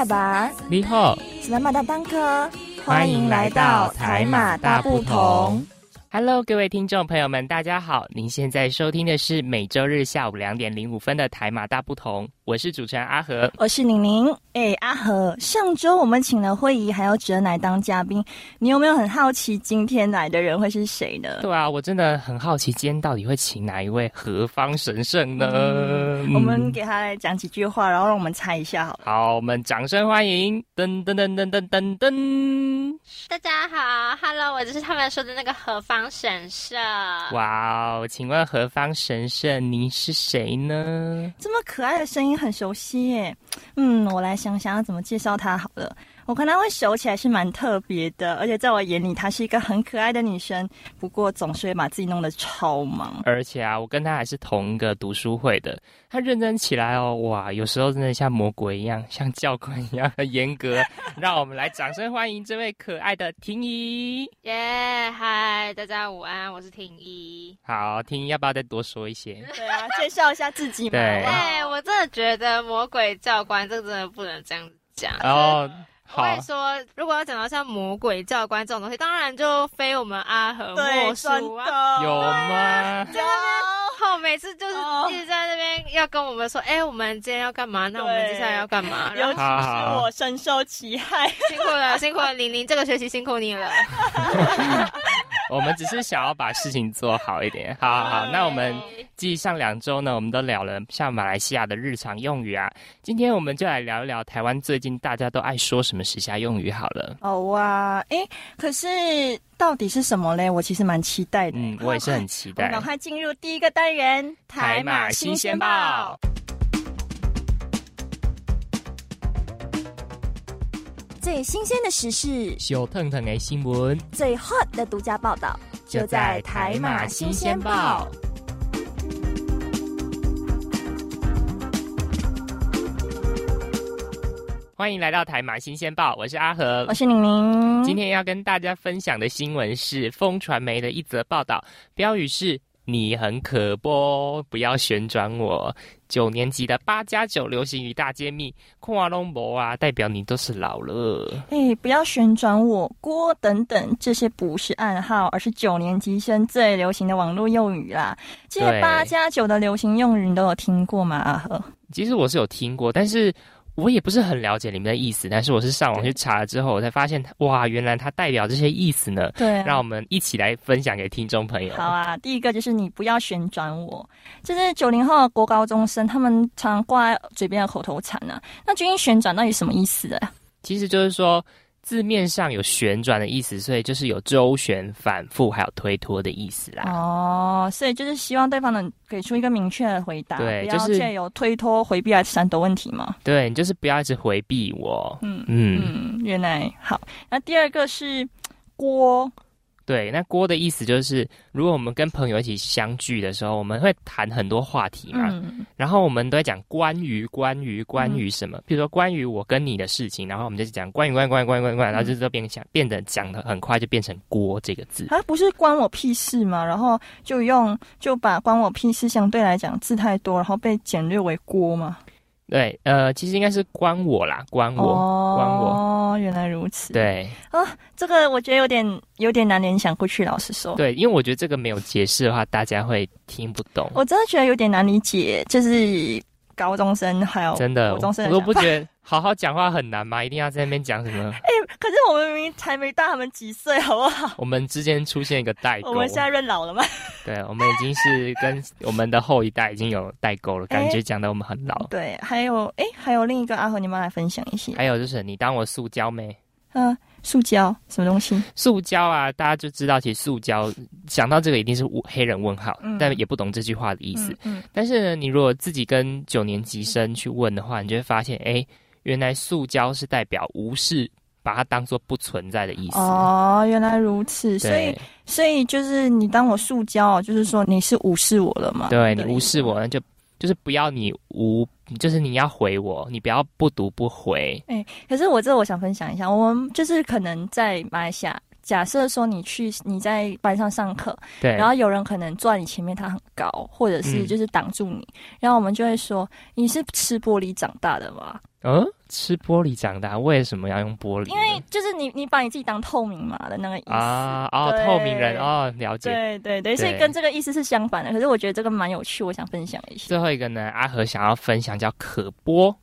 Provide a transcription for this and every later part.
卡巴，你好，是马大当科，欢迎来到台马大不同。Hello，各位听众朋友们，大家好！您现在收听的是每周日下午两点零五分的台马大不同，我是主持人阿和，我是宁宁。哎，阿和，上周我们请了慧仪还有哲乃当嘉宾，你有没有很好奇今天来的人会是谁呢？对啊，我真的很好奇，今天到底会请哪一位何方神圣呢？我们给他来讲几句话，然后让我们猜一下，好。好，我们掌声欢迎！噔噔噔噔噔噔噔！大家好，Hello，我就是他们说的那个何方。神圣，哇哦！请问何方神圣？您是谁呢？这么可爱的声音很熟悉耶。嗯，我来想想要怎么介绍他好了。我看她会熟起来是蛮特别的，而且在我眼里她是一个很可爱的女生。不过总是会把自己弄得超忙。而且啊，我跟她还是同一个读书会的。她认真起来哦，哇，有时候真的像魔鬼一样，像教官一样很严格。让我们来掌声欢迎这位可爱的婷宜。耶，嗨，大家午安，我是婷宜。好，婷宜要不要再多说一些？对啊，介绍一下自己嘛。对，我真的觉得魔鬼教官这个真的不能这样子讲。哦。我会说，如果要讲到像魔鬼教官这种东西，当然就非我们阿和莫属啊。有吗？在那边后每次就是一直在那边要跟我们说，哎，我们今天要干嘛？那我们接下来要干嘛？尤其是我深受其害，辛苦了，辛苦了，玲玲，这个学期辛苦你了。我们只是想要把事情做好一点。好好好，那我们继上两周呢，我们都聊了像马来西亚的日常用语啊。今天我们就来聊一聊台湾最近大家都爱说什么时下用语好了。哦哇，哎，可是到底是什么嘞？我其实蛮期待的。嗯，我也是很期待。赶快进入第一个单元——台马新鲜报。最新鲜的时事，小腾腾的新闻，最 hot 的独家报道，就在台马新鲜报。欢迎来到台马新鲜报，我是阿和，我是宁宁。今天要跟大家分享的新闻是风传媒的一则报道，标语是。你很可播，不要旋转我。九年级的八加九流行语大揭秘，空啊龙博啊，代表你都是老了。哎，不要旋转我，锅等等，这些不是暗号，而是九年级生最流行的网络用语啦。这些八加九的流行用语，你都有听过吗？阿和，其实我是有听过，但是。我也不是很了解里面的意思，但是我是上网去查了之后，我才发现，哇，原来它代表这些意思呢。对，让我们一起来分享给听众朋友。好啊，第一个就是你不要旋转我，这是九零后的国高中生他们常挂在嘴边的口头禅啊。那究竟旋转到底什么意思啊？其实就是说。字面上有旋转的意思，所以就是有周旋、反复，还有推脱的意思啦。哦，所以就是希望对方能给出一个明确的回答，对，就是借由推脱、回避来闪躲问题嘛。对，你就是不要一直回避我。嗯嗯，原来好。那第二个是锅。对，那锅的意思就是，如果我们跟朋友一起相聚的时候，我们会谈很多话题嘛，然后我们都在讲关于关于关于什么，比如说关于我跟你的事情，然后我们就讲关于关于关于关于关于关，然后就变讲变得讲的很快就变成锅这个字，它不是关我屁事吗？然后就用就把关我屁事相对来讲字太多，然后被简略为锅吗？对，呃，其实应该是关我啦，关我，关我。哦，原来如此。对啊，这个我觉得有点有点难联想过去。老实说，对，因为我觉得这个没有解释的话，大家会听不懂。我真的觉得有点难理解，就是高中生还有真的，高中生我都不觉得。好好讲话很难吗？一定要在那边讲什么？哎，可是我们明明才没大他们几岁，好不好？我们之间出现一个代沟。我们现在认老了吗？对，我们已经是跟我们的后一代已经有代沟了，感觉讲的我们很老。对，还有，哎，还有另一个阿和，你们来分享一下。还有就是你当我塑胶没？嗯。塑胶什么东西？塑胶啊，大家就知道，其实塑胶想到这个一定是黑人问号，但也不懂这句话的意思。嗯，但是呢，你如果自己跟九年级生去问的话，你就会发现，哎，原来塑胶是代表无视，把它当做不存在的意思。哦，原来如此。所以，所以就是你当我塑胶，就是说你是无视我了嘛？对你无视我，那就。就是不要你无，就是你要回我，你不要不读不回。哎，可是我这我想分享一下，我们就是可能在马来西亚假设说你去你在班上上课，对，然后有人可能坐在你前面，他很高，或者是就是挡住你，然后我们就会说你是吃玻璃长大的吗？嗯，吃玻璃长大，为什么要用玻璃？因为就是你你把你自己当透明嘛的那个意思啊，哦，透明人哦，了解，对对对，所以跟这个意思是相反的。可是我觉得这个蛮有趣，我想分享一下。最后一个呢，阿和想要分享叫可播。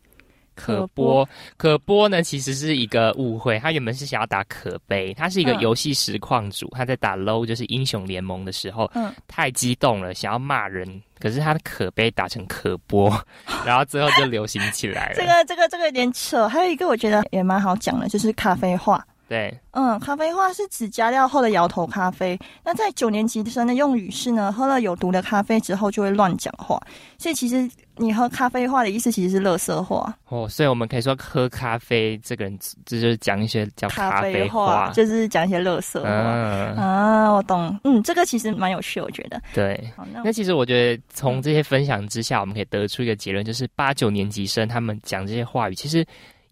可播可播呢，其实是一个误会。他原本是想要打可悲，他是一个游戏实况主，他在打 low 就是英雄联盟的时候，嗯，太激动了，想要骂人，可是他的可悲打成可播，然后最后就流行起来了。这个这个这个有点扯。还有一个我觉得也蛮好讲的，就是咖啡话。对，嗯，咖啡话是指加料后的摇头咖啡。那在九年级生的用语是呢，喝了有毒的咖啡之后就会乱讲话。所以其实你喝咖啡话的意思其实是乐色话。哦，所以我们可以说喝咖啡这个人这就是讲一些叫咖啡话，就是讲一些乐色话。啊，我懂。嗯，这个其实蛮有趣，我觉得。对。好，那其实我觉得从这些分享之下，我们可以得出一个结论，就是八九年级生他们讲这些话语，其实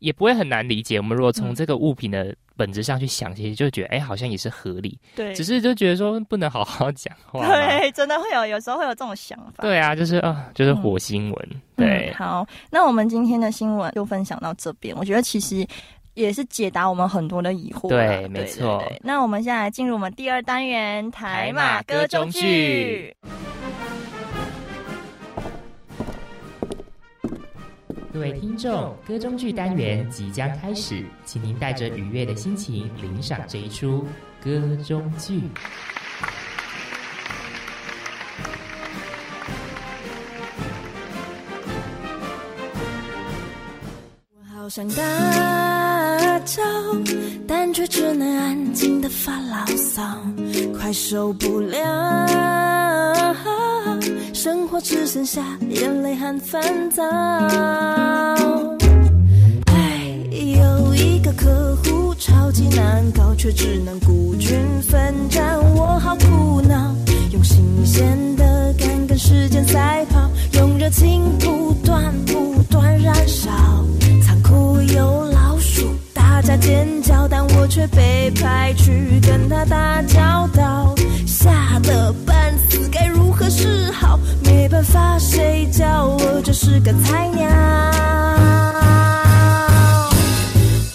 也不会很难理解。我们如果从这个物品的本质上去想，其实就觉得，哎，好像也是合理。对，只是就觉得说不能好好讲话。对，真的会有，有时候会有这种想法。对啊，就是啊，就是火星文。对，好，那我们今天的新闻就分享到这边。我觉得其实也是解答我们很多的疑惑。对，没错。那我们现在进入我们第二单元台马歌中剧。各位听众，歌中剧单元即将开始，请您带着愉悦的心情领赏这一出歌中剧。我好想大叫，但却只能安静的发牢骚，快受不了。生活只剩下眼泪和烦躁。哎，有一个客户超级难搞，却只能孤军奋战，我好苦恼。用新鲜的肝跟时间赛跑，用热情不断不断燃烧。仓库有老鼠，大家尖叫，但我却被派去跟他打交道，吓得半死，该如何是好？没办法，谁叫我就是个菜鸟？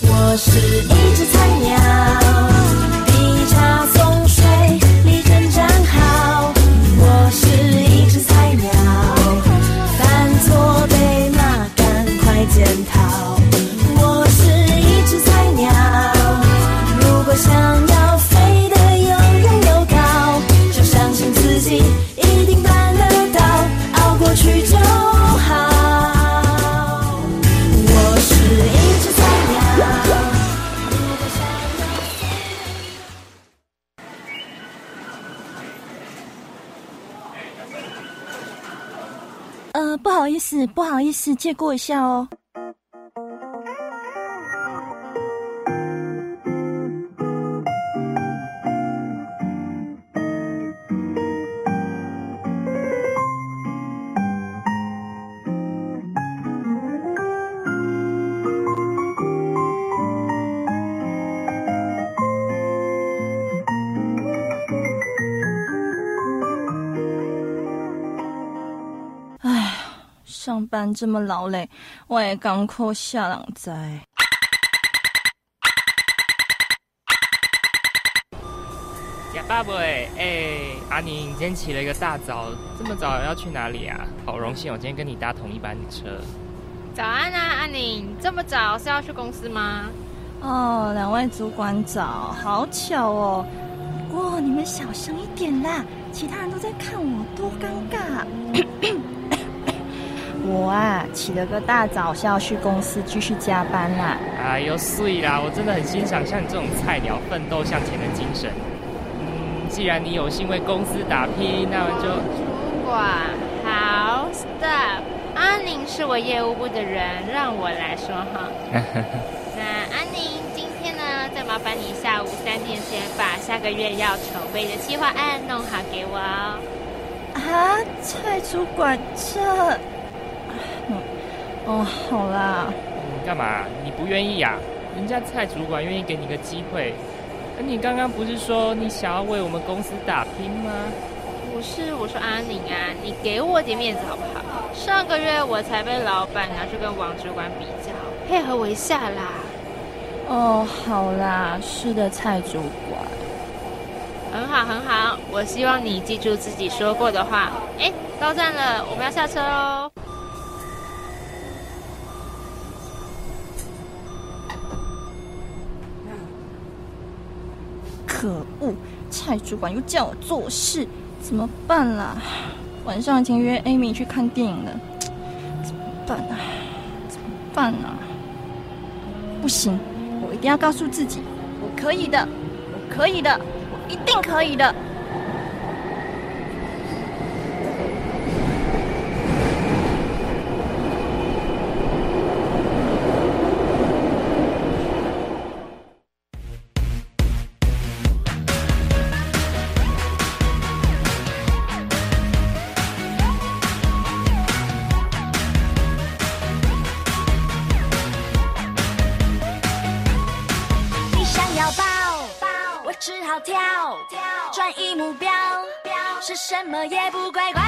我是一只菜鸟。不好意思，借过一下哦。班这么劳累，我也刚扣下两载。呀，爸爸，哎，阿宁，你今天起了一个大早，这么早要去哪里啊？好荣幸，我今天跟你搭同一班车。早安啊，阿宁，这么早是要去公司吗？哦，两位主管早，好巧哦。不过你们小声一点啦，其他人都在看我，多尴尬。我啊，起了个大早是要去公司继续加班啦。哎呦，碎啦！我真的很欣赏像你这种菜鸟奋斗向前的精神。嗯，既然你有幸为公司打拼，那我就主管好，stop。安宁是我业务部的人，让我来说哈。那安宁，今天呢，再麻烦你下午三点前把下个月要筹备的计划案弄好给我哦。啊，蔡主管这。哦，好啦。干嘛？你不愿意呀？人家蔡主管愿意给你个机会，你刚刚不是说你想要为我们公司打拼吗？不是，我说阿宁啊，你给我点面子好不好？上个月我才被老板拿去跟王主管比较，配合我一下啦。哦，好啦，是的，蔡主管。很好，很好。我希望你记住自己说过的话。哎，到站了，我们要下车喽。可恶，蔡主管又叫我做事，怎么办啦？晚上已经约 Amy 去看电影了，怎么办啊？怎么办啊？不行，我一定要告诉自己，我可以的，我可以的，我一定可以的。什么也不乖乖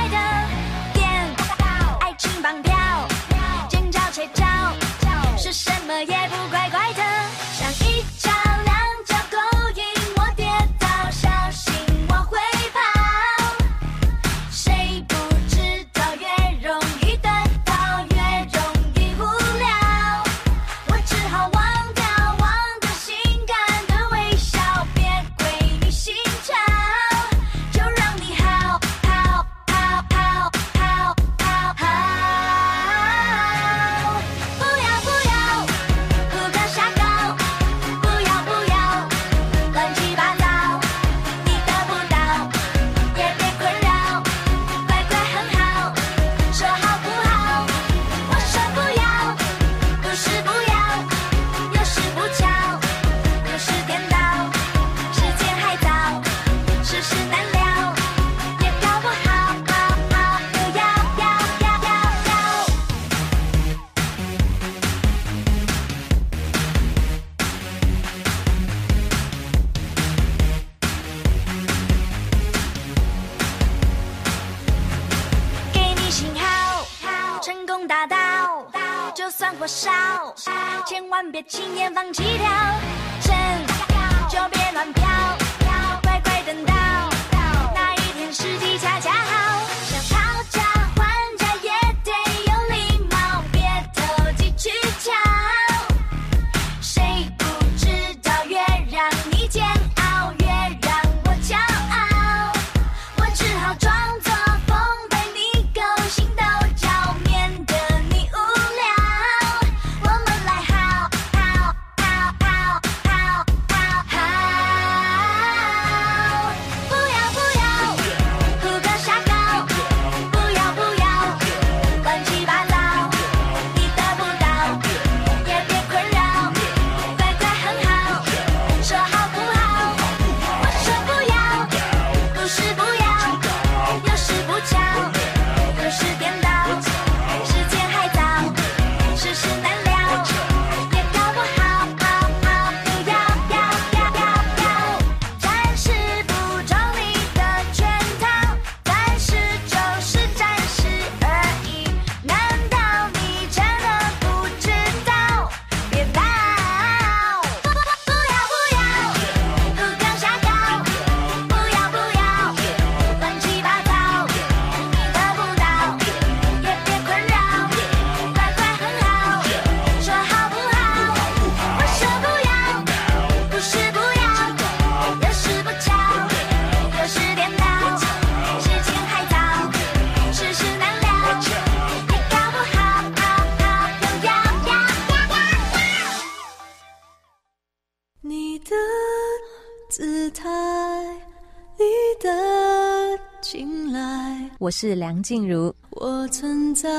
是梁静茹。我存在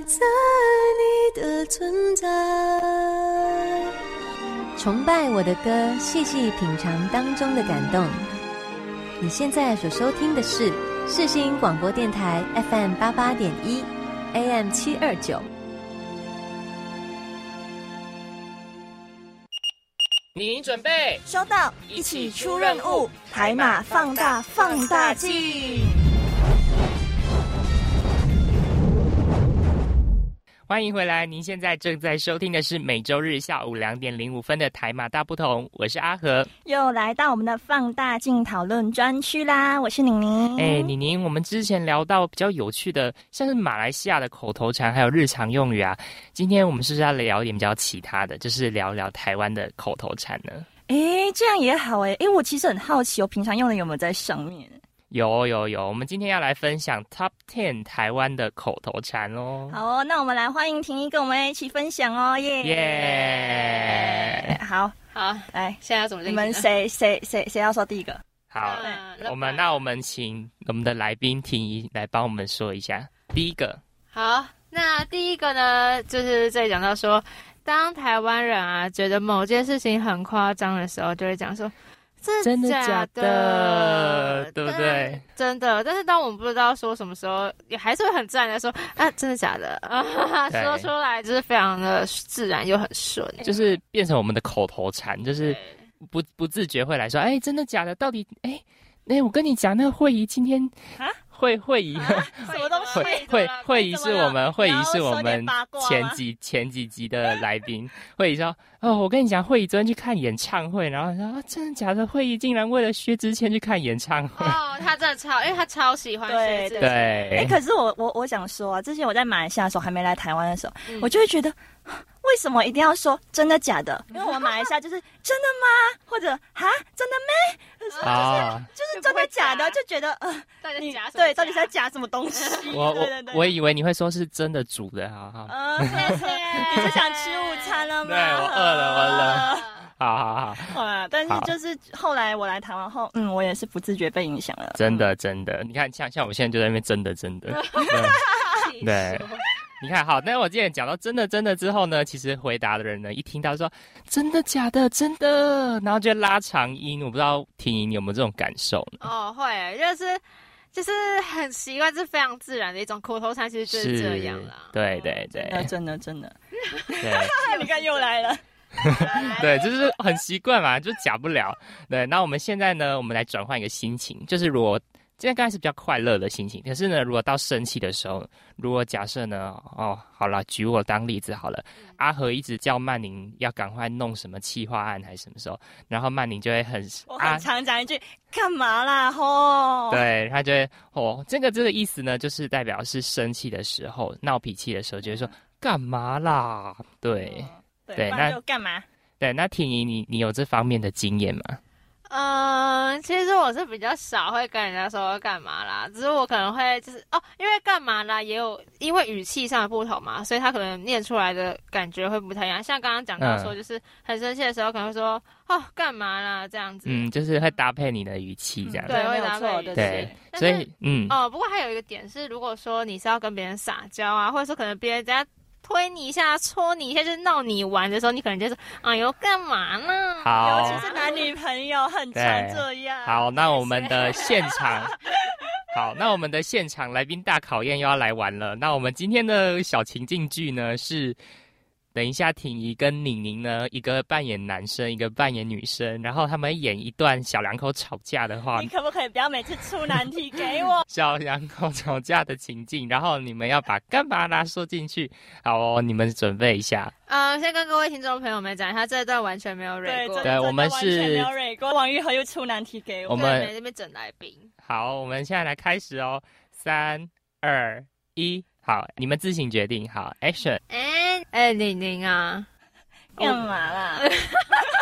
在你的存在，崇拜我的歌，细细品尝当中的感动。你现在所收听的是世新广播电台 FM 八八点一，AM 七二九。你准备收到，一起出任务，海马放大放大镜。欢迎回来！您现在正在收听的是每周日下午两点零五分的台马大不同，我是阿和，又来到我们的放大镜讨论专区啦！我是宁宁。哎，宁宁，我们之前聊到比较有趣的，像是马来西亚的口头禅，还有日常用语啊。今天我们是不是要聊一点比较其他的，就是聊聊台湾的口头禅呢？哎，这样也好哎，哎，我其实很好奇，我平常用的有没有在上面？有有有，我们今天要来分享 Top Ten 台湾的口头禅哦。好哦，那我们来欢迎婷宜跟我们一起分享哦，耶耶！好好，来，现在要怎么？你们谁谁谁谁要说第一个？好，我们那我们请我们的来宾婷宜来帮我们说一下第一个。好，那第一个呢，就是在讲到说，当台湾人啊觉得某件事情很夸张的时候，就会讲说。真的假的？对不对？真的，但是当我们不知道说什么时候，也还是会很自然的说啊，真的假的？啊，说出来就是非常的自然又很顺，就是变成我们的口头禅，就是不不自觉会来说，哎，真的假的？到底哎，哎，我跟你讲，那个会议今天啊。会会议，什么东西？会会会议是我们会议是我们前几前几集的 来宾。会议说：“哦，我跟你讲，会议昨天去看演唱会，然后说啊，真的假的？会议竟然为了薛之谦去看演唱会。”哦，他真的超，因为他超喜欢薛之谦。对，哎，可是我我我想说啊，之前我在马来西亚的时候，还没来台湾的时候，我就会觉得。为什么一定要说真的假的？因为我们马来西亚就是真的吗？或者哈真的没？啊，就是真的假的，就觉得呃，你对到底在假什么东西？我我我以为你会说是真的煮的，好好。嗯，谢谢。你是想吃午餐了吗？对我饿了，我了。好 好好。好但是就是后来我来台湾后，嗯，我也是不自觉被影响了。真的真的，你看像像我现在就在那边真的真的。对。你看好，那我今天讲到真的真的之后呢，其实回答的人呢，一听到说真的假的真的，然后就拉长音，我不知道听音你有没有这种感受呢？哦，会，就是就是很习惯，是非常自然的一种口头禅，其实就是这样啦。对对对，真的真的，对，你看又来了，对，就是很习惯嘛，就假不了。对，那我们现在呢，我们来转换一个心情，就是如果。现在刚开始比较快乐的心情，可是呢，如果到生气的时候，如果假设呢，哦，好了，举我当例子好了，阿和一直叫曼宁要赶快弄什么气化案还是什么时候，然后曼宁就会很，我很常讲一句干嘛啦吼，对他就会哦，这个这个意思呢，就是代表是生气的时候、闹脾气的时候，就会说干嘛啦，对对，那干嘛？对，那婷宜，你你有这方面的经验吗？嗯，其实我是比较少会跟人家说干嘛啦，只是我可能会就是哦，因为干嘛啦，也有因为语气上的不同嘛，所以他可能念出来的感觉会不太一样。像刚刚讲到说，就是很生气的时候，可能会说哦干嘛啦这样子。嗯，就是会搭配你的语气这样子。对，会搭配的。对，所以嗯哦，不过还有一个点是，如果说你是要跟别人撒娇啊，或者说可能别人家。推你一下，戳你一下，就是闹你玩的时候，你可能就说哎呦，干嘛呢？好，尤其是男女朋友很常这样。好，那我们的现场，好，那我们的现场来宾大考验又要来玩了。那我们今天的小情境剧呢是。等一下，婷宜跟宁宁呢，一个扮演男生，一个扮演女生，然后他们演一段小两口吵架的话。你可不可以不要每次出难题给我？小两口吵架的情境，然后你们要把干嘛啦说进去。好哦，你们准备一下。啊，先跟各位听众朋友们讲一下，这段完全没有蕊过。对，我们是没有蕊过。王玉和又出难题给我。我们这边整来宾。好，我们现在来开始哦，三二一，好，你们自行决定。好，Action。哎哎，玲玲啊。干嘛啦？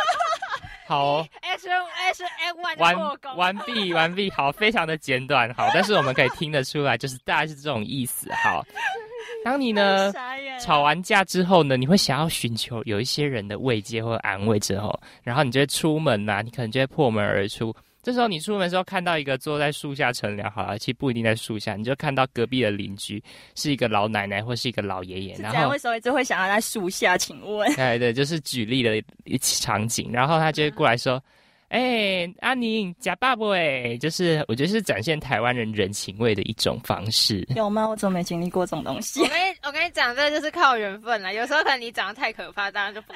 好，S S F 完完毕完毕，好，非常的简短，好，但是我们可以听得出来，就是大概是这种意思。好，当你呢吵完架之后呢，你会想要寻求有一些人的慰藉或安慰之后，然后你就会出门呐，你可能就会破门而出。这时候你出门的时候看到一个坐在树下乘凉，好了，其实不一定在树下，你就看到隔壁的邻居是一个老奶奶或是一个老爷爷，然后为什么就会想要在树下？请问？哎，对，就是举例的一场景，然后他就会过来说：“ 哎，阿宁，假爸爸哎，就是我觉得是展现台湾人人情味的一种方式。”有吗？我怎么没经历过这种东西？我跟你我跟你讲，这就是靠缘分了。有时候可能你长得太可怕，当然就不。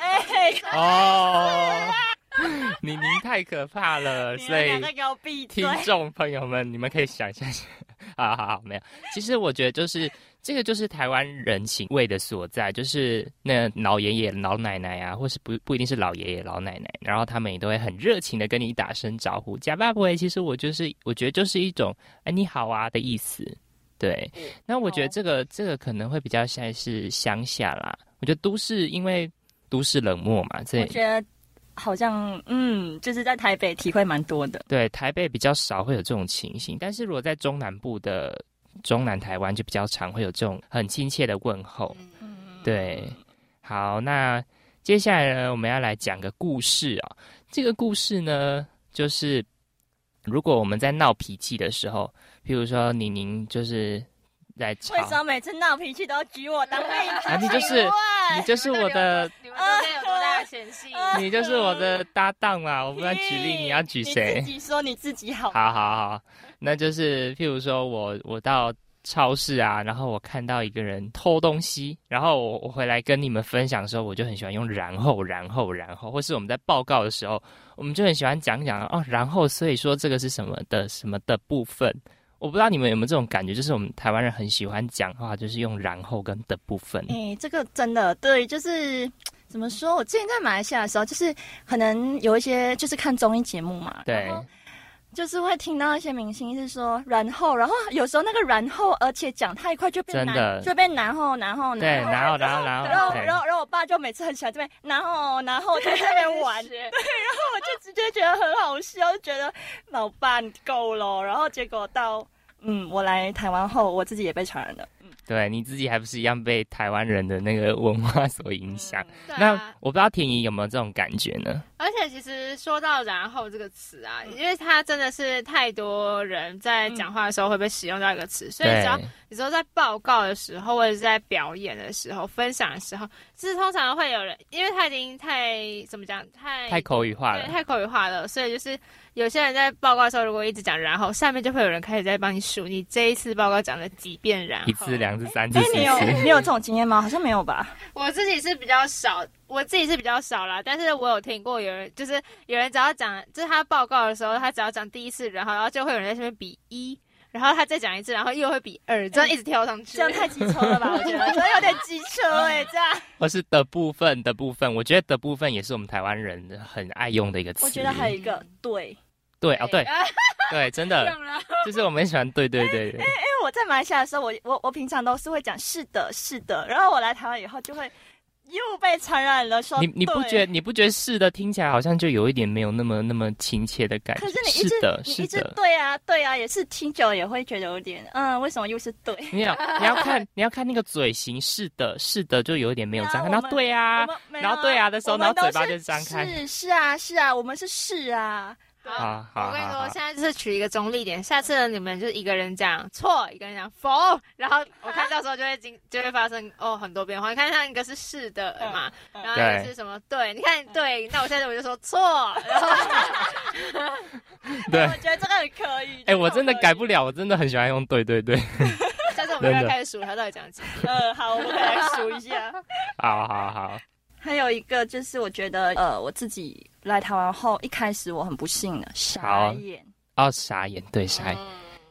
哦。你您太可怕了，所以听众朋友们，你们可以想一下。好好好，没有。其实我觉得就是这个，就是台湾人情味的所在，就是那老爷爷、老奶奶啊，或是不不一定是老爷爷、老奶奶，然后他们也都会很热情的跟你打声招呼。假爸爸，其实我就是我觉得就是一种哎你好啊的意思。对，那我觉得这个这个可能会比较像是乡下啦。我觉得都市因为都市冷漠嘛，这我觉得好像嗯，就是在台北体会蛮多的。对，台北比较少会有这种情形，但是如果在中南部的中南台湾就比较常会有这种很亲切的问候。嗯对，好，那接下来呢，我们要来讲个故事啊。这个故事呢，就是如果我们在闹脾气的时候。譬如说，宁宁就是为什么每次闹脾气都要举我当例子？啊，你就是你就是我的。你们中间有多大的嫌隙？你就是我的搭档嘛，我不要举例，你要举谁？你自己说你自己好。好好好，那就是譬如说我我到超市啊，然后我看到一个人偷东西，然后我我回来跟你们分享的时候，我就很喜欢用然后然后然后，或是我们在报告的时候，我们就很喜欢讲讲哦，然后所以说这个是什么的什么的部分。我不知道你们有没有这种感觉，就是我们台湾人很喜欢讲话，就是用然后跟的部分。哎，这个真的对，就是怎么说？我之前在马来西亚的时候，就是可能有一些就是看综艺节目嘛，对，就是会听到一些明星是说然后，然后有时候那个然后，而且讲太快就变难，就变然后然后对，然后然后然后然后然后然后我爸就每次很喜欢这边然后然后在那边玩，对，然后我就直接觉得很好笑，就觉得老爸你够了，然后结果到。嗯，我来台湾后，我自己也被传染了。嗯，对，你自己还不是一样被台湾人的那个文化所影响？那我不知道田怡有没有这种感觉呢？而且其实说到“然后”这个词啊，因为它真的是太多人在讲话的时候会被使用到一个词，所以只要你说在报告的时候，或者是在表演的时候、分享的时候，其实通常会有人，因为他已经太怎么讲，太太口语化了，太口语化了，所以就是。有些人在报告的时候，如果一直讲，然后下面就会有人开始在帮你数，你这一次报告讲了几遍，然后一次、两次、三次、四次。你有你有这种经验吗？好像没有吧。我自己是比较少，我自己是比较少啦。但是我有听过有人，就是有人只要讲，就是他报告的时候，他只要讲第一次，然后然后就会有人在下面比一，然后他再讲一次，然后又会比二，这样一直跳上去。这样太机车了吧？我觉得这有点机车哎，这样。或是的部分的部分，我觉得的部分也是我们台湾人很爱用的一个词。我觉得还有一个对。对啊，对，对，真的，就是我们喜欢对对对对。因为因为我在马来西亚的时候，我我我平常都是会讲是的，是的，然后我来台湾以后就会又被传染了，说你你不觉你不觉得是的听起来好像就有一点没有那么那么亲切的感觉？可是你一直你一直对啊对啊，也是听久了也会觉得有点嗯，为什么又是对？你要你要看你要看那个嘴型，是的，是的，就有一点没有张开，然后对啊，然后对啊的时候，然后嘴巴就张开，是是啊是啊，我们是是啊。好，我跟你说，现在就是取一个中立点。下次呢，你们就是一个人讲错，一个人讲否，然后我看到时候就会经就会发生哦很多变化。你看，像一个是是的嘛，然后一个是什么对？你看对，那我现在我就说错。然后对，我觉得这个很可以。哎，我真的改不了，我真的很喜欢用对对对。下次我们要开始数，他到底讲几遍？嗯，好，我们来数一下。好 好好。还有一个就是，我觉得呃，我自己来台湾后，一开始我很不幸的傻眼。哦，傻眼，对，傻眼，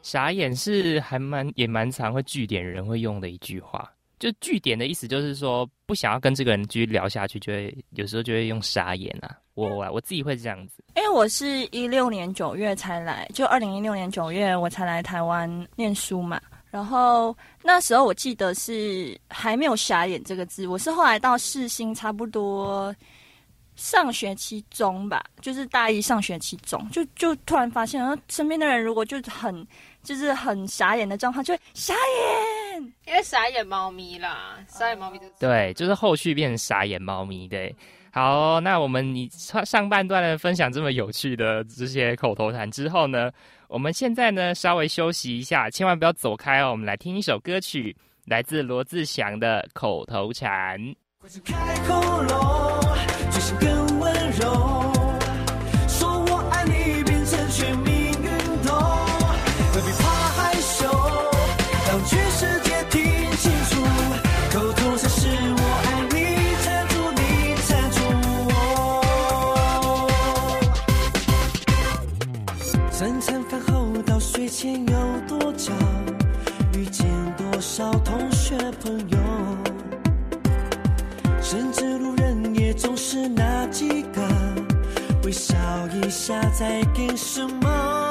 傻眼是还蛮也蛮常会据点人会用的一句话，就据点的意思就是说不想要跟这个人继续聊下去，就会有时候就会用傻眼啊，我我我自己会这样子，因为我是一六年九月才来，就二零一六年九月我才来台湾念书嘛。然后那时候我记得是还没有“傻眼”这个字，我是后来到世新差不多上学期中吧，就是大一上学期中，就就突然发现，然后身边的人如果就很就是很傻眼的状况，就会傻眼，因为傻眼猫咪啦，傻眼猫咪对，就是后续变成傻眼猫咪，对。好，那我们你上上半段的分享这么有趣的这些口头禅之后呢，我们现在呢稍微休息一下，千万不要走开哦。我们来听一首歌曲，来自罗志祥的口头禅。三学朋友？甚至路人也总是那几个，微笑一下在给什么？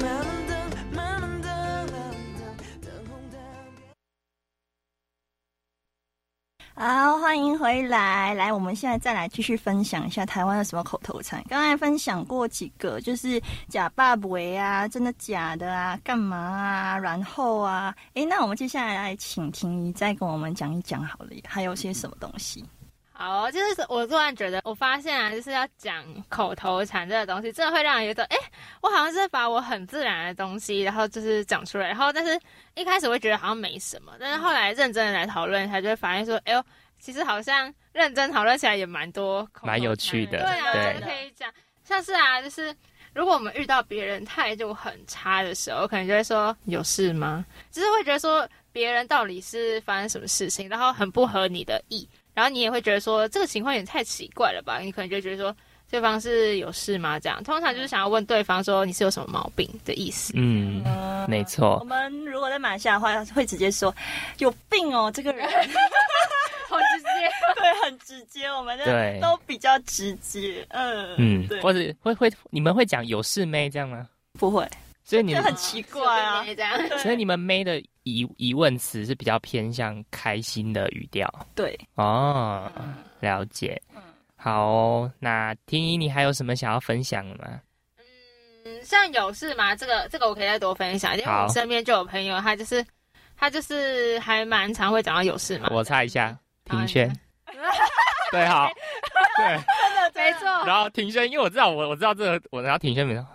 好，欢迎回来。来，我们现在再来继续分享一下台湾的什么口头禅。刚才分享过几个，就是假爸为啊，真的假的啊，干嘛啊，然后啊，诶，那我们接下来来请婷宜再跟我们讲一讲好了，还有些什么东西？好，就是我突然觉得，我发现啊，就是要讲口头禅这个东西，真的会让人觉得，哎，我好像是把我很自然的东西，然后就是讲出来，然后但是一开始会觉得好像没什么，但是后来认真的来讨论，才就会发现说，哎呦，其实好像认真讨论起来也蛮多，蛮有趣的，对啊，真的可以讲，像是啊，就是如果我们遇到别人态度很差的时候，可能就会说有事吗？就是会觉得说别人到底是发生什么事情，然后很不合你的意。然后你也会觉得说这个情况也太奇怪了吧？你可能就觉得说对方是有事吗？这样通常就是想要问对方说你是有什么毛病的意思。嗯，没错。我们如果在马来西亚的话，会直接说有病哦，这个人 好直接，对，很直接。我们对都比较直接，嗯嗯，对。或者会会你们会讲有事没这样吗？不会。所以你们很奇怪啊，所以你们妹的疑疑问词是比较偏向开心的语调。对，哦，了解。好，那听一，你还有什么想要分享的吗？嗯，像有事吗？这个这个我可以再多分享，因为我身边就有朋友，他就是他就是还蛮常会讲到有事嘛。我猜一下，庭轩。对，好，对，真 的没错。然后庭轩，因为我知道我我知道这个，我然后庭轩没有。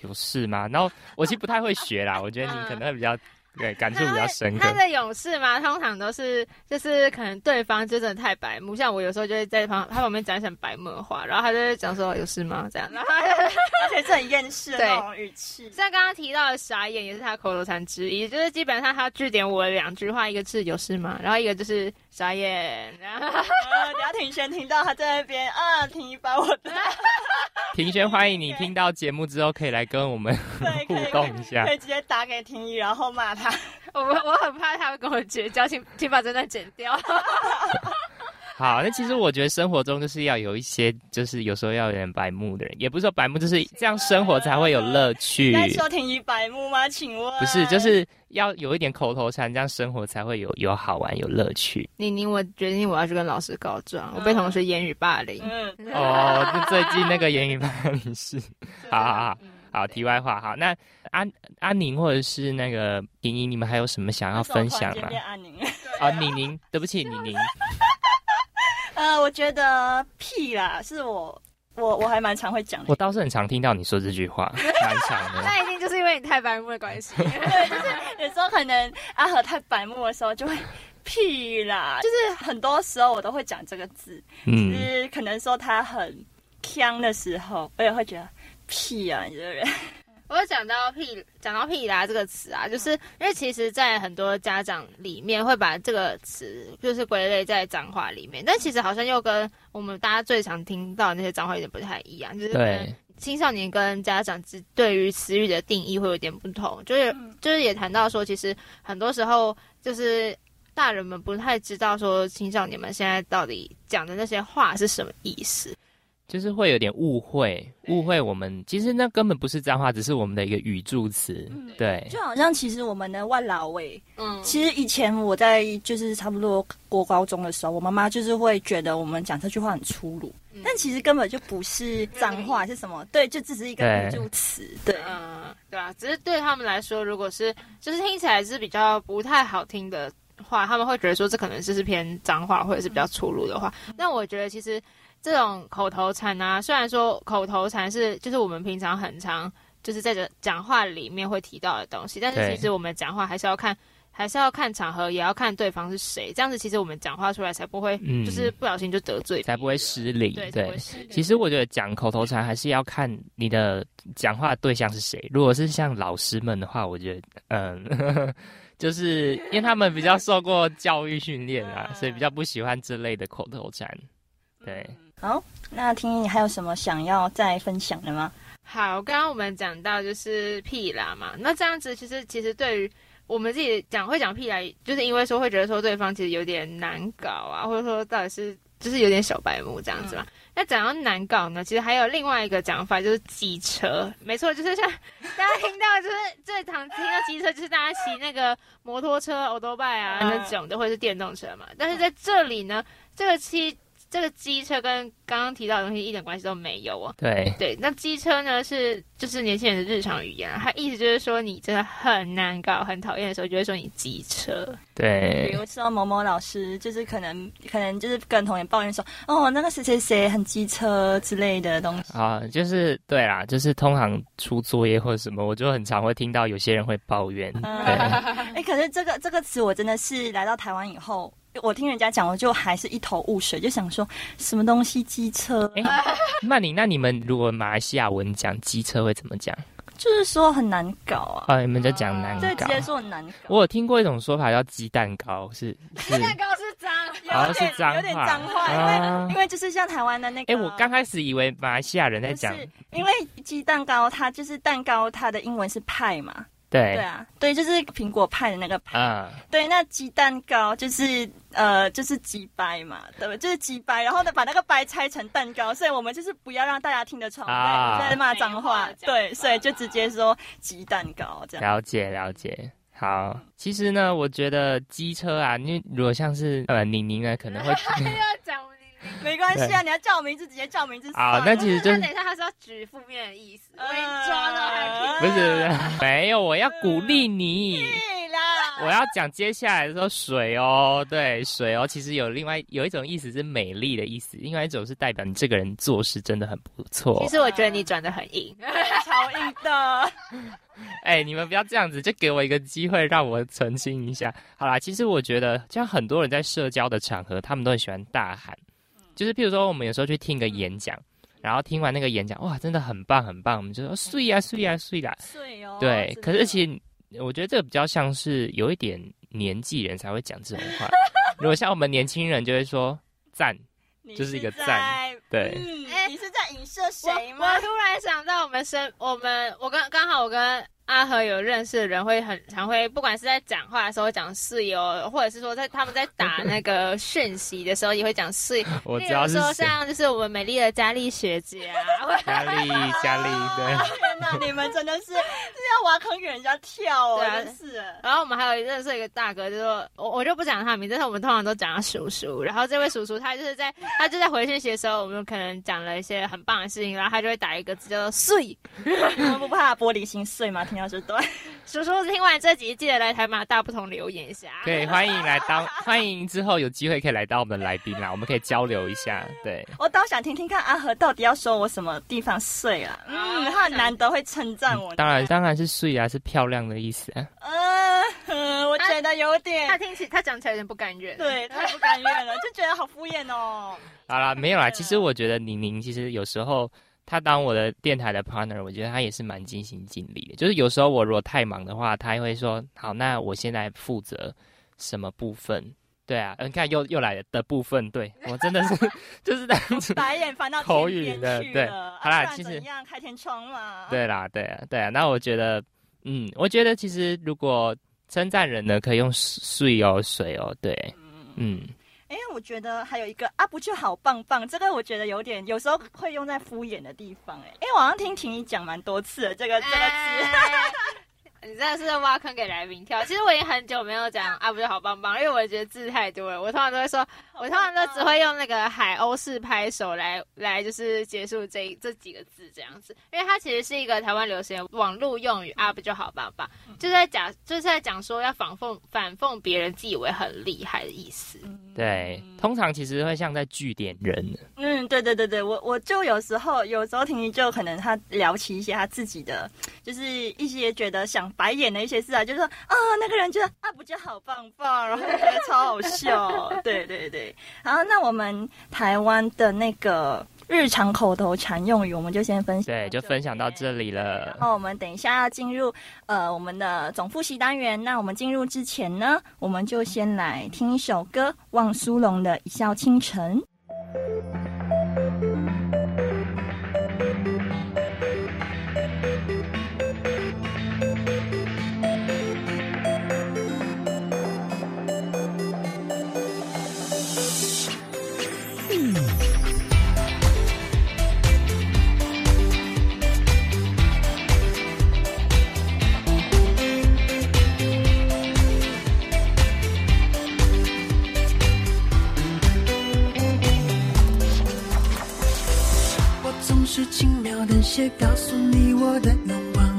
有事吗？然后我其实不太会学啦，我觉得你可能会比较。对，感触比较深刻。他的勇士嘛，通常都是就是可能对方就真的太白目，像我有时候就会在旁他旁边讲一些白目话，然后他就会讲说有事吗？这样，而且是很厌世的那种语气。像刚刚提到的傻眼，也是他口头禅之一，就是基本上他据点我两句话，一个是有事吗？然后一个就是傻眼。然后等下庭轩听到他在那边啊，庭一把我的。庭轩，欢迎你听到节目之后可以来跟我们 互动一下，可以直接打给庭一，然后骂他。我我很怕他会跟我绝交，请请把这段剪掉。好，那其实我觉得生活中就是要有一些，就是有时候要有点白目的人，也不是说白目，就是这样生活才会有乐趣。在说停于白目吗？请问不是，就是要有一点口头禅，这样生活才会有有好玩有乐趣。宁宁，我决定我要去跟老师告状，我被同学言语霸凌。哦，最近那个言语霸凌是，好好好。好，题外话，好，那安安宁或者是那个莹莹，你们还有什么想要分享吗？安宁，啊，宁宁，对不起，宁宁。呃，我觉得屁啦，是我，我我还蛮常会讲的。我倒是很常听到你说这句话，蛮常的。那一定就是因为你太白目的关系。对，就是有时候可能阿和太白目的时候，就会屁啦。就是很多时候我都会讲这个字，就是可能说他很呛的时候，我也会觉得。屁啊！你这个人，我讲到屁，讲到屁啦这个词啊，就是因为其实，在很多家长里面会把这个词就是归类在脏话里面，但其实好像又跟我们大家最常听到那些脏话有点不太一样，就是青少年跟家长之对于词语的定义会有点不同，就是就是也谈到说，其实很多时候就是大人们不太知道说青少年们现在到底讲的那些话是什么意思。就是会有点误会，误会我们其实那根本不是脏话，只是我们的一个语助词。对，就好像其实我们的万老味，嗯，其实以前我在就是差不多过高中的时候，我妈妈就是会觉得我们讲这句话很粗鲁，但其实根本就不是脏话，是什么？对，就只是一个语助词。对，嗯，对啊，只是对他们来说，如果是就是听起来是比较不太好听的话，他们会觉得说这可能就是偏脏话或者是比较粗鲁的话。但我觉得其实。这种口头禅啊，虽然说口头禅是就是我们平常很常就是在这讲话里面会提到的东西，但是其实我们讲话还是要看，还是要看场合，也要看对方是谁，这样子其实我们讲话出来才不会，就是不小心就得罪，才不会失礼。对，其实我觉得讲口头禅还是要看你的讲话对象是谁。如果是像老师们的话，我觉得，嗯，就是因为他们比较受过教育训练啊，所以比较不喜欢这类的口头禅。对。好，那听你还有什么想要再分享的吗？好，刚刚我们讲到就是屁啦嘛，那这样子其实其实对于我们自己讲会讲屁啦，就是因为说会觉得说对方其实有点难搞啊，或者说到底是就是有点小白目这样子嘛。那怎样难搞呢？其实还有另外一个讲法，就是机车，没错，就是像 大家听到就是最常听到机车，就是大家骑那个摩托车、欧多拜啊那种的，或者是电动车嘛。但是在这里呢，这个骑。这个机车跟刚刚提到的东西一点关系都没有哦。对对，那机车呢是就是年轻人的日常语言啊，它意思就是说你真的很难搞、很讨厌的时候，就会说你机车。对，比如说某某老师，就是可能可能就是跟同学抱怨说，哦，那个谁谁谁很机车之类的东西啊，就是对啦，就是通常出作业或者什么，我就很常会听到有些人会抱怨。对，哎，可是这个这个词我真的是来到台湾以后。我听人家讲，我就还是一头雾水，就想说什么东西机车？曼宁，那你们如果马来西亚文讲机车会怎么讲？就是说很难搞啊！啊，你们就讲难搞，对，直接说很难搞。我有听过一种说法叫鸡蛋糕，是鸡蛋糕是脏，好像是脏有点脏话，因为因为就是像台湾的那个。哎，我刚开始以为马来西亚人在讲，因为鸡蛋糕它就是蛋糕，它的英文是派嘛。对对啊，对，就是苹果派的那个派。啊，对，那鸡蛋糕就是呃，就是鸡掰嘛，对不对？就是鸡掰，然后呢，把那个掰拆成蛋糕，所以我们就是不要让大家听得出来在骂脏话。对，所以就直接说鸡蛋糕这样。了解了解，好。其实呢，我觉得机车啊，因为如果像是呃宁宁呢，可能会。没关系啊，你要叫我名字，直接叫名字。啊，那其实就等一下，他是要举负面的意思，我抓到。不是，没有，我要鼓励你。我要讲接下来说水哦，对，水哦，其实有另外有一种意思是美丽的意思，另外一种是代表你这个人做事真的很不错。其实我觉得你转的很硬，超硬的。哎，你们不要这样子，就给我一个机会让我澄清一下。好啦，其实我觉得，像很多人在社交的场合，他们都很喜欢大喊。就是譬如说，我们有时候去听个演讲，然后听完那个演讲，哇，真的很棒很棒，我们就说睡呀睡呀睡啦，睡哦。对，可是其实我觉得这个比较像是有一点年纪人才会讲这种话。如果像我们年轻人，就会说赞，就是一个赞。对，你是在影射谁吗？我突然想到，我们身我们我刚刚好我跟。阿和有认识的人会很常会，不管是在讲话的时候讲室友，或者是说在他们在打那个讯息的时候也会讲室友。我知道是说像就是我们美丽的佳丽学姐啊，佳丽佳丽 对。天哪，你们真的是是要挖坑给人家跳哦，真是。然后我们还有认识一个大哥，就说我我就不讲他名字，但是我们通常都讲他叔叔。然后这位叔叔他就是在他就在回讯息的时候，我们可能讲了一些很棒的事情，然后他就会打一个字叫做碎。你们不怕玻璃心碎吗？听。要是对，叔叔听完这集，记得来台马大不同留言一下。可以欢迎来当，欢迎之后有机会可以来到我们的来宾啦，我们可以交流一下。对，我倒想听听看阿和到底要说我什么地方碎了。嗯，他很难得会称赞我。当然，当然是碎啊，是漂亮的意思。嗯，我觉得有点，他听起他讲起来有点不甘愿。对，太不甘愿了，就觉得好敷衍哦。好了，没有啦。其实我觉得宁宁其实有时候。他当我的电台的 partner，我觉得他也是蛮尽心尽力的。就是有时候我如果太忙的话，他会说：“好，那我现在负责什么部分？”对啊，你看又又来了的部分，对我真的是 就是这样子，白眼翻到口语的，对，好啦，其实一样开天窗嘛。对啦，对啊，对啊。那我觉得，嗯，我觉得其实如果称赞人呢，可以用水哦，水哦，对，嗯。哎，我觉得还有一个啊，不就好棒棒？这个我觉得有点，有时候会用在敷衍的地方。哎，哎，我好像听婷宜讲蛮多次的这个这个词。你真的是在挖坑给来宾跳。其实我已经很久没有讲啊，不就好棒棒，因为我觉得字太多了。我通常都会说，我通常都只会用那个海鸥式拍手来来，就是结束这这几个字这样子。因为它其实是一个台湾流行网络用语啊，不就好棒棒，就在讲就是在讲说要反讽反讽别人自以为很厉害的意思。对，通常其实会像在据点人。嗯，对对对对，我我就有时候有时候婷婷就可能她聊起一些她自己的，就是一些觉得想。白眼的一些事啊，就是说啊，那个人觉得啊，不就好棒棒，然后觉得超好笑，对对对。然后那我们台湾的那个日常口头禅用语，我们就先分享，对，就分享到这里了。然后我们等一下要进入呃我们的总复习单元。那我们进入之前呢，我们就先来听一首歌，望苏泷的《一笑倾城》。是轻描淡写告诉你我的愿望，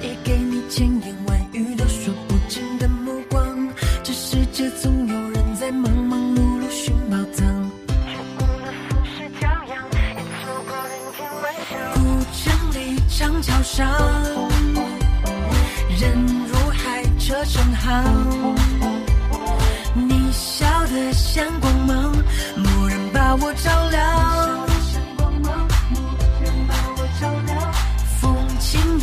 也给你千言万语都说不尽的目光。这世界总有人在忙忙碌碌寻宝藏，错过了拂世骄阳，也错过人间万象古城里长桥上，人如海，车成行。你笑得像光芒，蓦然把我照亮。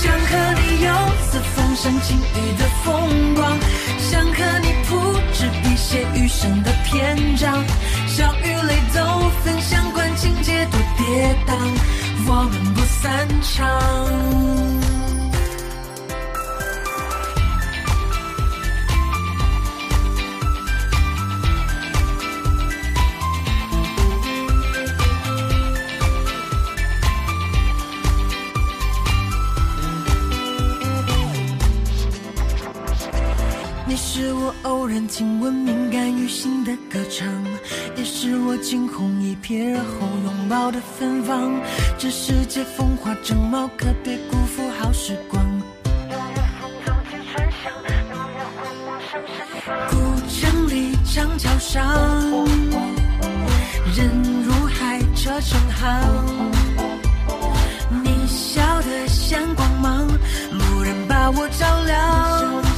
想和你游四方赏晴雨的风光，想和你铺纸笔写余生的篇章，笑与泪都分享，管情节多跌宕，我们不散场。偶然听闻敏感于心的歌唱，也是我惊鸿一瞥而后拥抱的芬芳。这世界风华正茂，可别辜负好时光。古城里长桥上，人如海，车成行。你笑得像光芒，蓦然把我照亮。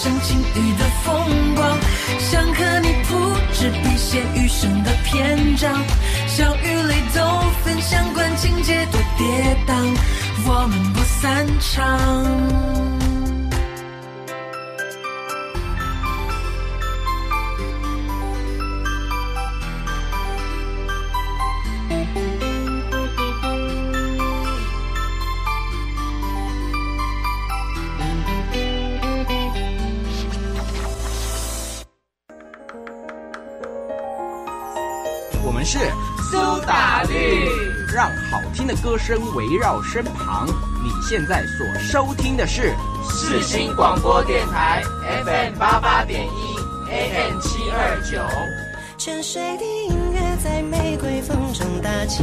四方山晴雨的风光，想和你铺纸笔写余生的篇章，笑与泪都分享，管情节多跌宕，我们不散场。歌声围绕身旁。你现在所收听的是四新广播电台 FM 八八点一 AM 七二九。泉水的音乐在玫瑰风中打起，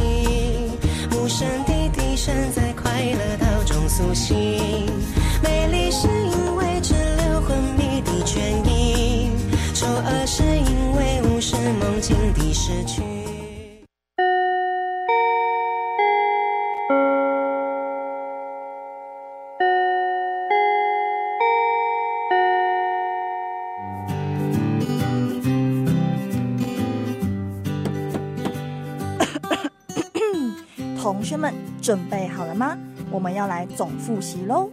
无声的笛声在快乐岛中苏醒。美丽是因为只留昏迷的倦意，丑恶是因为无视梦境的失去。同学们准备好了吗？我们要来总复习喽。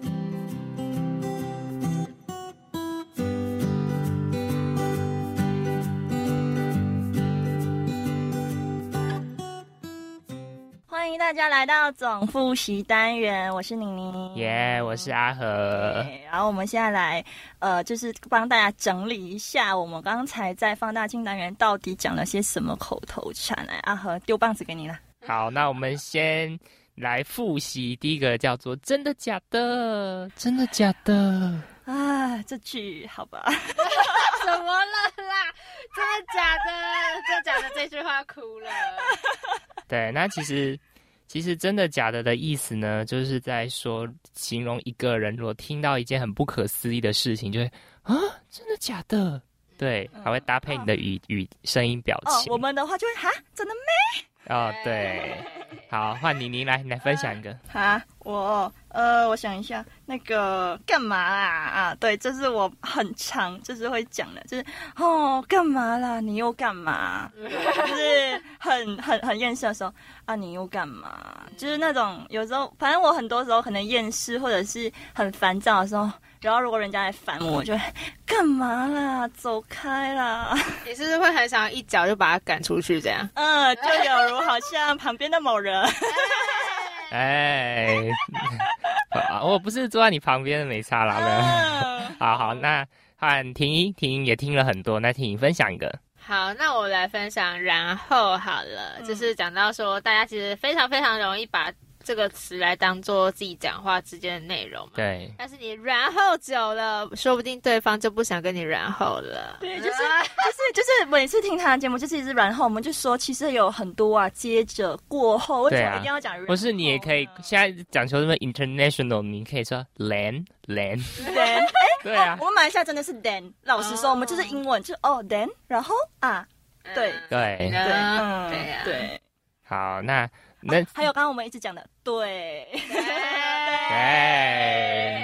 欢迎大家来到总复习单元，我是宁宁，耶，我是阿和。然后我们现在来，呃，就是帮大家整理一下，我们刚才在放大镜单元到底讲了些什么口头禅。来，阿和丢棒子给你了。好，那我们先来复习第一个，叫做“真的假的”，真的假的啊？这句好吧？怎么了啦？真的假的？真的假的？这句话哭了。对，那其实其实“真的假的”的意思呢，就是在说形容一个人，如果听到一件很不可思议的事情，就会啊，真的假的？对，还会搭配你的语语声音表情。哦，我们的话就会哈，真的没？哦，对。好，换妮妮来，来分享一个。哈，我呃，我想一下，那个干嘛啦？啊，对，这是我很常就是会讲的，就是哦，干嘛啦？你又干嘛？就是很很很厌世的时候啊，你又干嘛？就是那种有时候，反正我很多时候可能厌世或者是很烦躁的时候。然后如果人家来烦我，我就干嘛啦？走开啦！你是不是会很想一脚就把他赶出去？这样？嗯，就有如好像旁边的某人。哎，我不是坐在你旁边的没差啦。好好，那换婷婷，婷婷也听了很多，那婷婷分享一个。好，那我来分享。然后好了，就是讲到说，大家其实非常非常容易把。这个词来当做自己讲话之间的内容嘛？对。但是你然后久了，说不定对方就不想跟你然后了。对，就是就是就是每次听他的节目，就是一直然后，我们就说其实有很多啊，接着过后，为什么一定要讲？不是，你也可以现在讲求什么 international，你可以说 then then then。对啊，我们马来西亚真的是 then。老实说，我们就是英文，就哦 then，然后啊，对对对，嗯，对对。好，那。那还有刚刚我们一直讲的，对，对，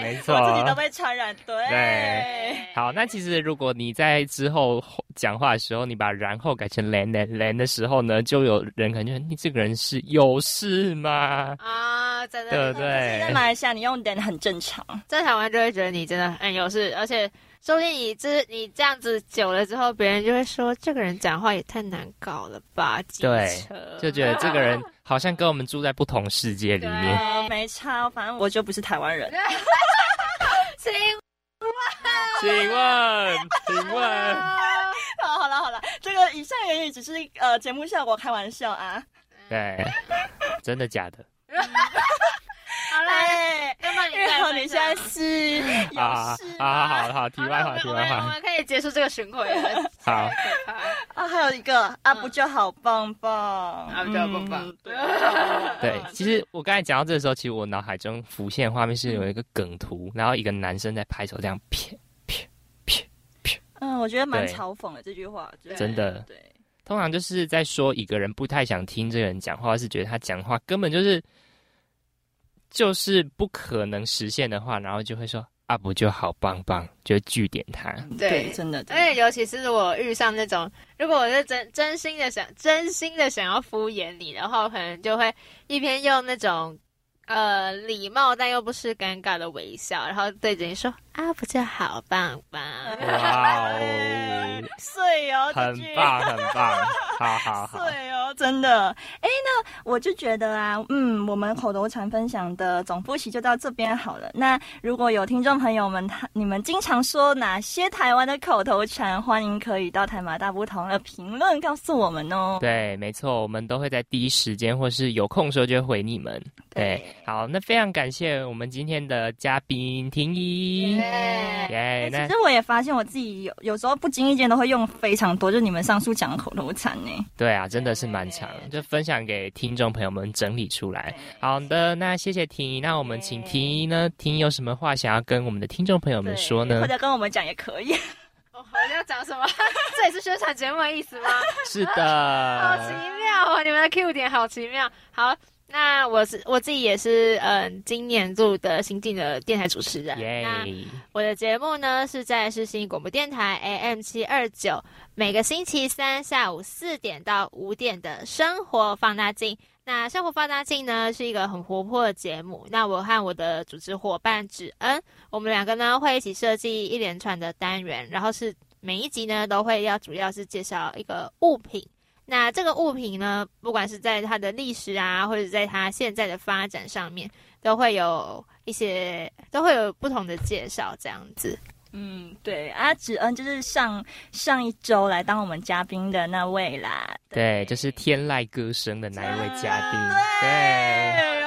没错，我自己都被传染，对。好，那其实如果你在之后讲话的时候，你把然后改成 then then then 的时候呢，就有人可能你这个人是有事吗？啊，真的，对不对？在马来西亚你用 then 很正常，在台湾就会觉得你真的很有事，而且。说不定你这你这样子久了之后，别人就会说这个人讲话也太难搞了吧？对，就觉得这个人 好像跟我们住在不同世界里面。没差，反正我就不是台湾人。请问，请问，请问，好，好了，好了，这个以上言语只是呃节目效果，开玩笑啊。对，真的假的？好嘞，那么你你现在是啊啊，好好好，题外话，题外话，我们可以结束这个巡回了。好啊，还有一个阿，不就好棒棒，阿，不就好棒棒。对，其实我刚才讲到这个时候，其实我脑海中浮现画面是有一个梗图，然后一个男生在拍手，这样啪啪啪啪。嗯，我觉得蛮嘲讽的这句话，真的。对，通常就是在说一个人不太想听这个人讲话，是觉得他讲话根本就是。就是不可能实现的话，然后就会说啊，不就好棒棒，就据点他。对，真的。而且尤其是我遇上那种，如果我是真真心的想，真心的想要敷衍你的话，可能就会一边用那种呃礼貌但又不失尴尬的微笑，然后对着你说啊，不就好棒棒。哇哦，碎哦，很棒，很棒。好好好，对哦，真的。哎，那我就觉得啊，嗯，我们口头禅分享的总复习就到这边好了。那如果有听众朋友们，他你们经常说哪些台湾的口头禅，欢迎可以到台马大不同的评论告诉我们哦。对，没错，我们都会在第一时间或是有空时候就会回你们。对，好，那非常感谢我们今天的嘉宾婷宜。耶，其实我也发现我自己有有时候不经意间都会用非常多，就是你们上述讲的口头禅呢。对啊，真的是蛮长，就分享给听众朋友们整理出来。好的，那谢谢婷宜，那我们请婷宜呢，婷宜有什么话想要跟我们的听众朋友们说呢？或者跟我们讲也可以。哦，我要讲什么？这也是宣传节目的意思吗？是的。好奇妙哦，你们的 Q 点好奇妙。好。那我是我自己也是，嗯，今年度的新晋的电台主持人。那我的节目呢是在世新广播电台 AM 七二九，每个星期三下午四点到五点的生活放大镜。那生活放大镜呢是一个很活泼的节目。那我和我的主持伙伴芷恩，我们两个呢会一起设计一连串的单元，然后是每一集呢都会要主要是介绍一个物品。那这个物品呢，不管是在它的历史啊，或者在它现在的发展上面，都会有一些，都会有不同的介绍，这样子。嗯，对，阿芷恩就是上上一周来当我们嘉宾的那位啦。对，就是天籁歌声的那一位嘉宾。对。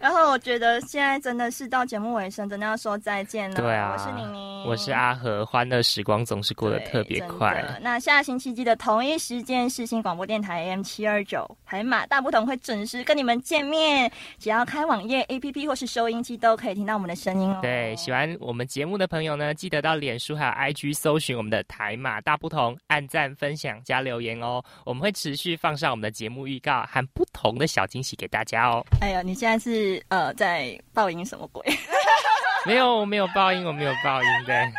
然后我觉得现在真的是到节目尾声，真的要说再见了。对啊，我是宁宁，我是阿和，欢乐时光总是过得特别快。那下星期记得同一时间，世新广播电台 AM 七二九，海马大不同会准时跟你们见面。只要开网页 APP 或是收音机，都可以听到我们的声音哦。对，喜欢我们节目的朋友呢，记得到脸书还有 IG 搜寻我们的台马大不同，按赞、分享、加留言哦。我们会持续放上我们的节目预告和不同的小惊喜给大家哦。哎呦，你现在是呃在报应什么鬼？没有，我没有报应，我没有报应。对，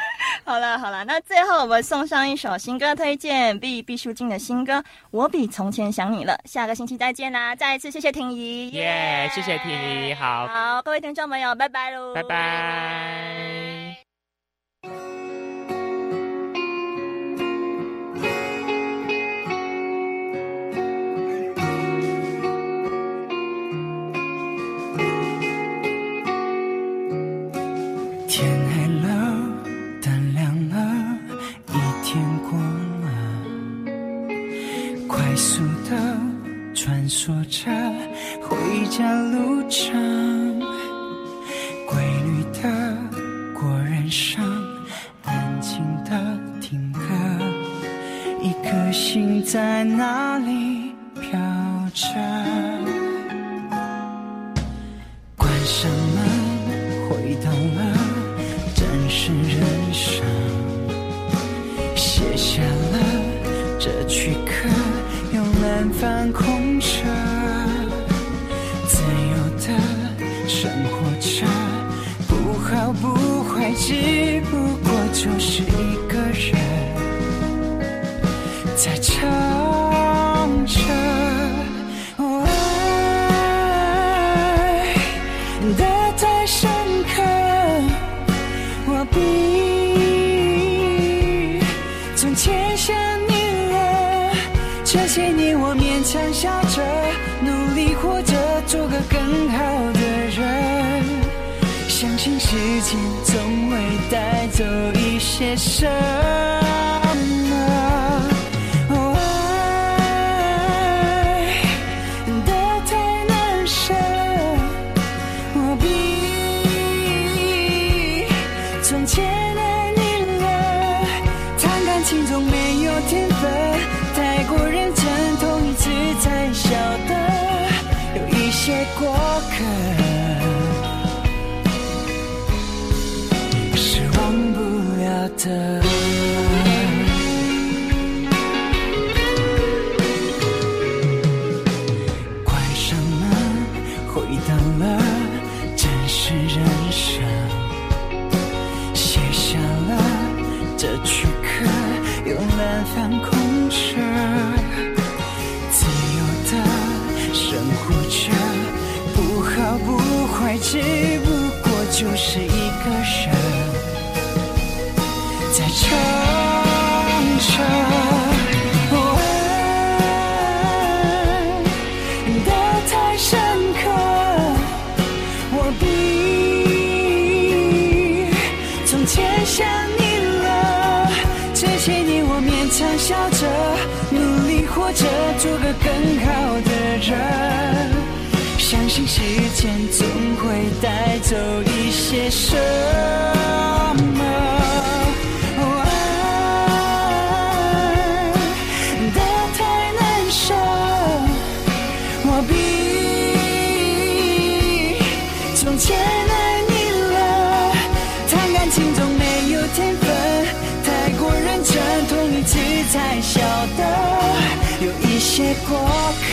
好了好了，那最后我们送上一首新歌推荐，毕毕书尽的新歌《我比从前想你了》。下个星期再见啦！再一次谢谢婷宜，耶，谢谢婷宜，好，好，各位听众朋友，拜拜喽，拜拜。说着回家路程，规律的过人生，安静的听歌，一颗心在哪里飘着？关上门，回到了真实人生，写下了这躯壳，反反空着自由的生活着不好不坏只不过就是些只不过就是一个人在。唱时间总会带走一些什么，我爱的太难舍，我比从前爱你了，谈感情总没有天分，太过认真，痛一次才晓得有一些过客。